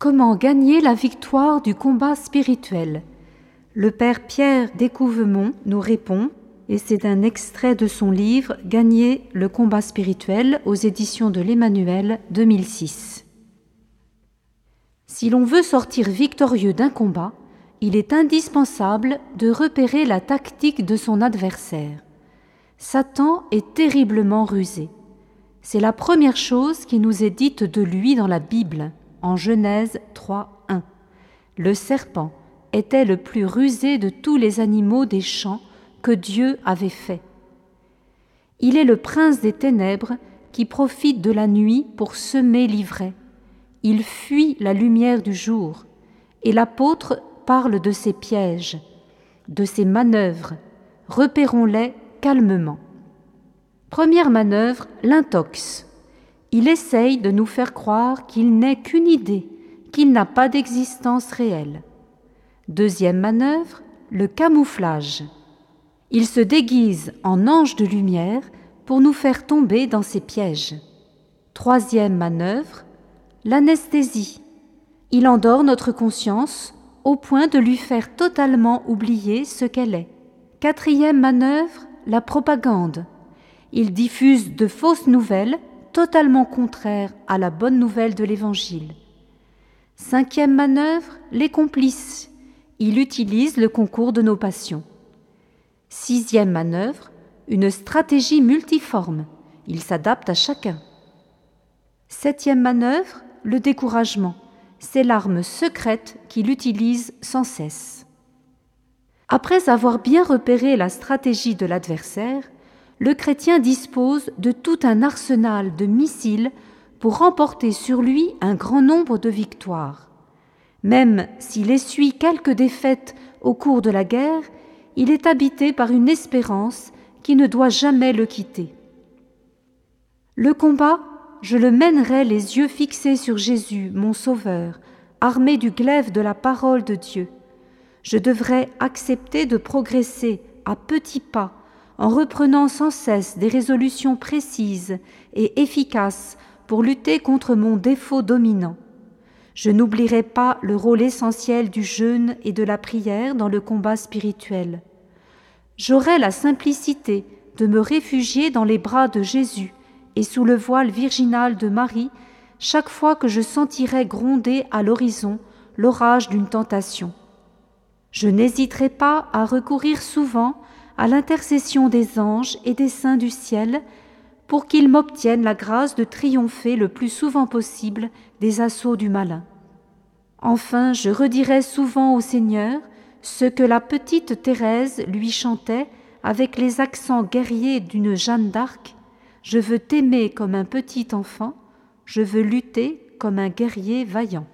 Comment gagner la victoire du combat spirituel Le père Pierre Découvemont nous répond, et c'est un extrait de son livre Gagner le combat spirituel aux éditions de l'Emmanuel 2006. Si l'on veut sortir victorieux d'un combat, il est indispensable de repérer la tactique de son adversaire. Satan est terriblement rusé. C'est la première chose qui nous est dite de lui dans la Bible, en Genèse 3, 1. Le serpent était le plus rusé de tous les animaux des champs que Dieu avait fait. Il est le prince des ténèbres qui profite de la nuit pour semer l'ivraie. Il fuit la lumière du jour, et l'apôtre parle de ses pièges, de ses manœuvres. Repérons-les calmement. Première manœuvre, l'intox. Il essaye de nous faire croire qu'il n'est qu'une idée, qu'il n'a pas d'existence réelle. Deuxième manœuvre, le camouflage. Il se déguise en ange de lumière pour nous faire tomber dans ses pièges. Troisième manœuvre, l'anesthésie. Il endort notre conscience au point de lui faire totalement oublier ce qu'elle est. Quatrième manœuvre, la propagande. Il diffuse de fausses nouvelles totalement contraires à la bonne nouvelle de l'Évangile. Cinquième manœuvre, les complices. Il utilise le concours de nos passions. Sixième manœuvre, une stratégie multiforme. Il s'adapte à chacun. Septième manœuvre, le découragement. C'est l'arme secrète qu'il utilise sans cesse. Après avoir bien repéré la stratégie de l'adversaire, le chrétien dispose de tout un arsenal de missiles pour remporter sur lui un grand nombre de victoires. Même s'il essuie quelques défaites au cours de la guerre, il est habité par une espérance qui ne doit jamais le quitter. Le combat, je le mènerai les yeux fixés sur Jésus, mon Sauveur, armé du glaive de la parole de Dieu. Je devrais accepter de progresser à petits pas en reprenant sans cesse des résolutions précises et efficaces pour lutter contre mon défaut dominant. Je n'oublierai pas le rôle essentiel du jeûne et de la prière dans le combat spirituel. J'aurai la simplicité de me réfugier dans les bras de Jésus et sous le voile virginal de Marie chaque fois que je sentirai gronder à l'horizon l'orage d'une tentation. Je n'hésiterai pas à recourir souvent à l'intercession des anges et des saints du ciel pour qu'ils m'obtiennent la grâce de triompher le plus souvent possible des assauts du malin. Enfin, je redirai souvent au Seigneur ce que la petite Thérèse lui chantait avec les accents guerriers d'une Jeanne d'Arc. Je veux t'aimer comme un petit enfant, je veux lutter comme un guerrier vaillant.